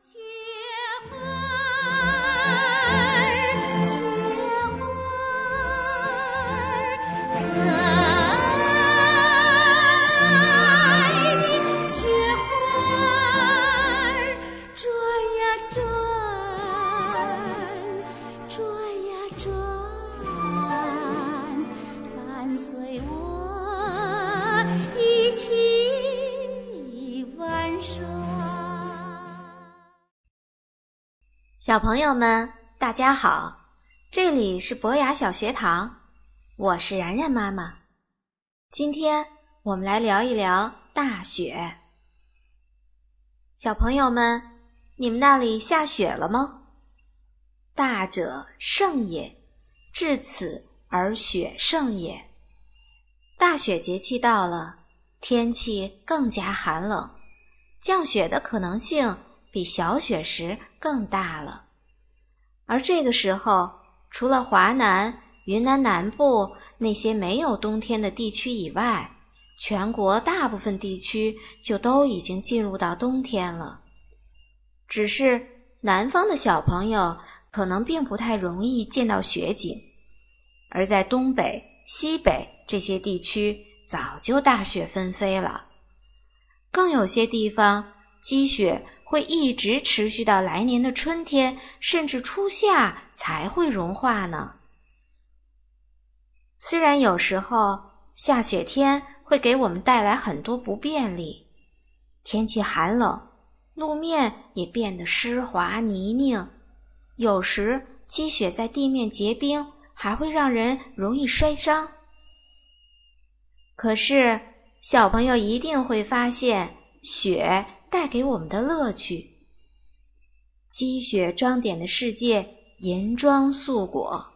去。小朋友们，大家好！这里是博雅小学堂，我是然然妈妈。今天我们来聊一聊大雪。小朋友们，你们那里下雪了吗？大者盛也，至此而雪盛也。大雪节气到了，天气更加寒冷，降雪的可能性。比小雪时更大了，而这个时候，除了华南、云南南部那些没有冬天的地区以外，全国大部分地区就都已经进入到冬天了。只是南方的小朋友可能并不太容易见到雪景，而在东北、西北这些地区早就大雪纷飞了，更有些地方积雪。会一直持续到来年的春天，甚至初夏才会融化呢。虽然有时候下雪天会给我们带来很多不便利，天气寒冷，路面也变得湿滑泥泞，有时积雪在地面结冰，还会让人容易摔伤。可是小朋友一定会发现雪。带给我们的乐趣，积雪装点的世界银装素裹，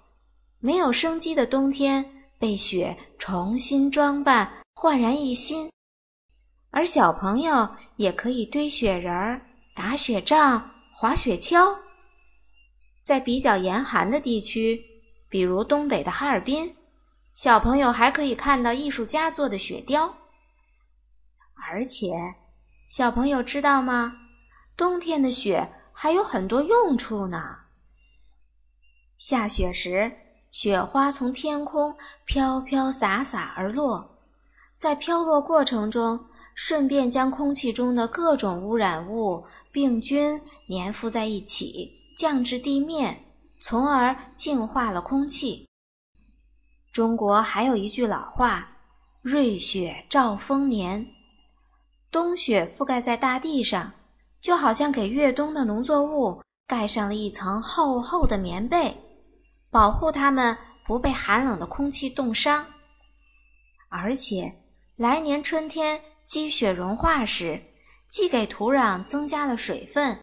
没有生机的冬天被雪重新装扮，焕然一新。而小朋友也可以堆雪人儿、打雪仗、滑雪橇。在比较严寒的地区，比如东北的哈尔滨，小朋友还可以看到艺术家做的雪雕，而且。小朋友知道吗？冬天的雪还有很多用处呢。下雪时，雪花从天空飘飘洒洒而落，在飘落过程中，顺便将空气中的各种污染物、病菌粘附在一起，降至地面，从而净化了空气。中国还有一句老话：“瑞雪兆丰年。”冬雪覆盖在大地上，就好像给越冬的农作物盖上了一层厚厚的棉被，保护它们不被寒冷的空气冻伤。而且，来年春天积雪融化时，既给土壤增加了水分，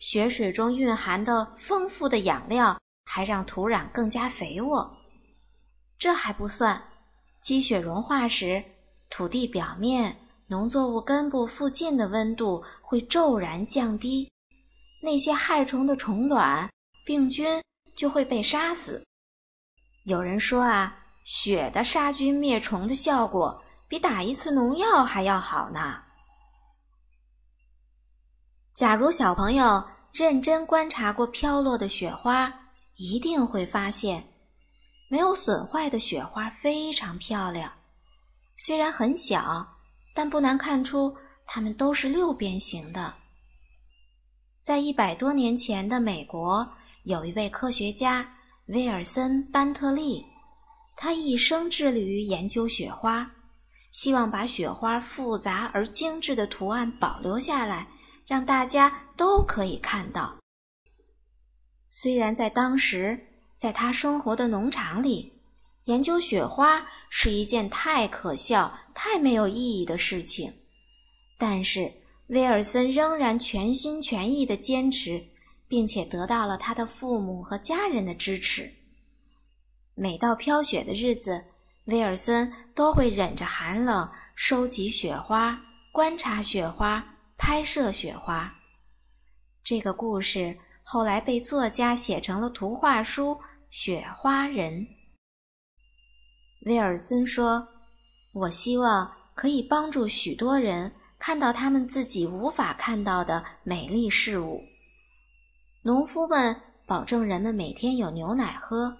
雪水中蕴含的丰富的养料还让土壤更加肥沃。这还不算，积雪融化时，土地表面。农作物根部附近的温度会骤然降低，那些害虫的虫卵、病菌就会被杀死。有人说啊，雪的杀菌灭虫的效果比打一次农药还要好呢。假如小朋友认真观察过飘落的雪花，一定会发现，没有损坏的雪花非常漂亮，虽然很小。但不难看出，它们都是六边形的。在一百多年前的美国，有一位科学家威尔森·班特利，他一生致力于研究雪花，希望把雪花复杂而精致的图案保留下来，让大家都可以看到。虽然在当时，在他生活的农场里，研究雪花是一件太可笑、太没有意义的事情，但是威尔森仍然全心全意的坚持，并且得到了他的父母和家人的支持。每到飘雪的日子，威尔森都会忍着寒冷收集雪花、观察雪花、拍摄雪花。这个故事后来被作家写成了图画书《雪花人》。威尔森说：“我希望可以帮助许多人看到他们自己无法看到的美丽事物。农夫们保证人们每天有牛奶喝，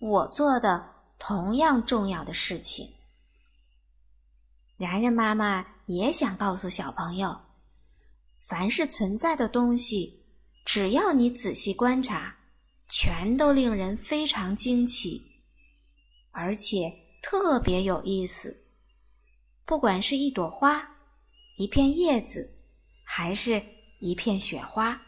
我做的同样重要的事情。然然妈妈也想告诉小朋友，凡是存在的东西，只要你仔细观察，全都令人非常惊奇，而且特别有意思。不管是一朵花、一片叶子，还是一片雪花。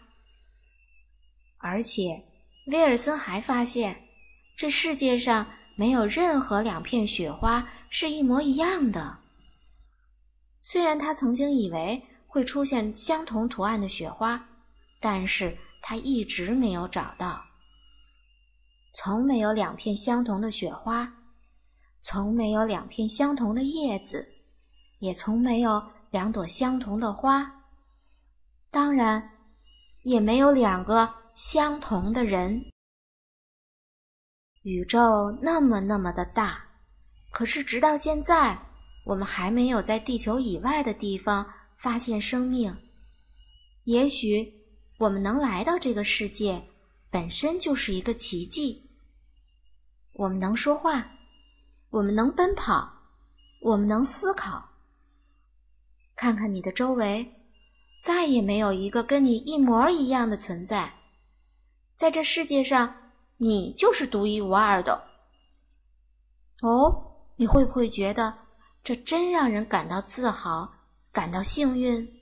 而且，威尔森还发现，这世界上没有任何两片雪花是一模一样的。虽然他曾经以为会出现相同图案的雪花，但是他一直没有找到。从没有两片相同的雪花，从没有两片相同的叶子，也从没有两朵相同的花。当然，也没有两个。相同的人，宇宙那么那么的大，可是直到现在，我们还没有在地球以外的地方发现生命。也许我们能来到这个世界，本身就是一个奇迹。我们能说话，我们能奔跑，我们能思考。看看你的周围，再也没有一个跟你一模一样的存在。在这世界上，你就是独一无二的。哦，你会不会觉得这真让人感到自豪，感到幸运？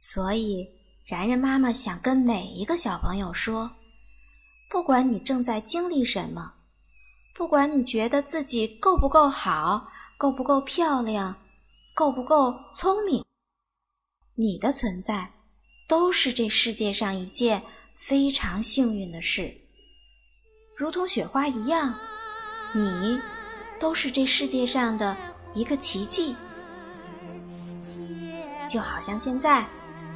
所以，然然妈妈想跟每一个小朋友说：不管你正在经历什么，不管你觉得自己够不够好，够不够漂亮，够不够聪明，你的存在都是这世界上一件。非常幸运的事，如同雪花一样，你都是这世界上的一个奇迹。就好像现在，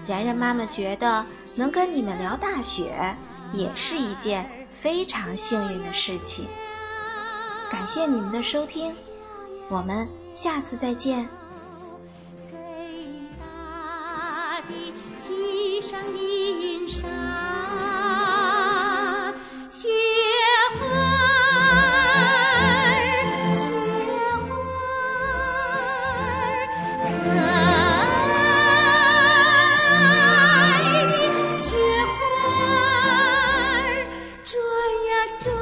然然妈妈觉得能跟你们聊大雪，也是一件非常幸运的事情。感谢你们的收听，我们下次再见。给大地系上银山。转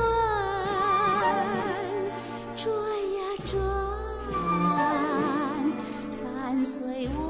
转呀转伴随我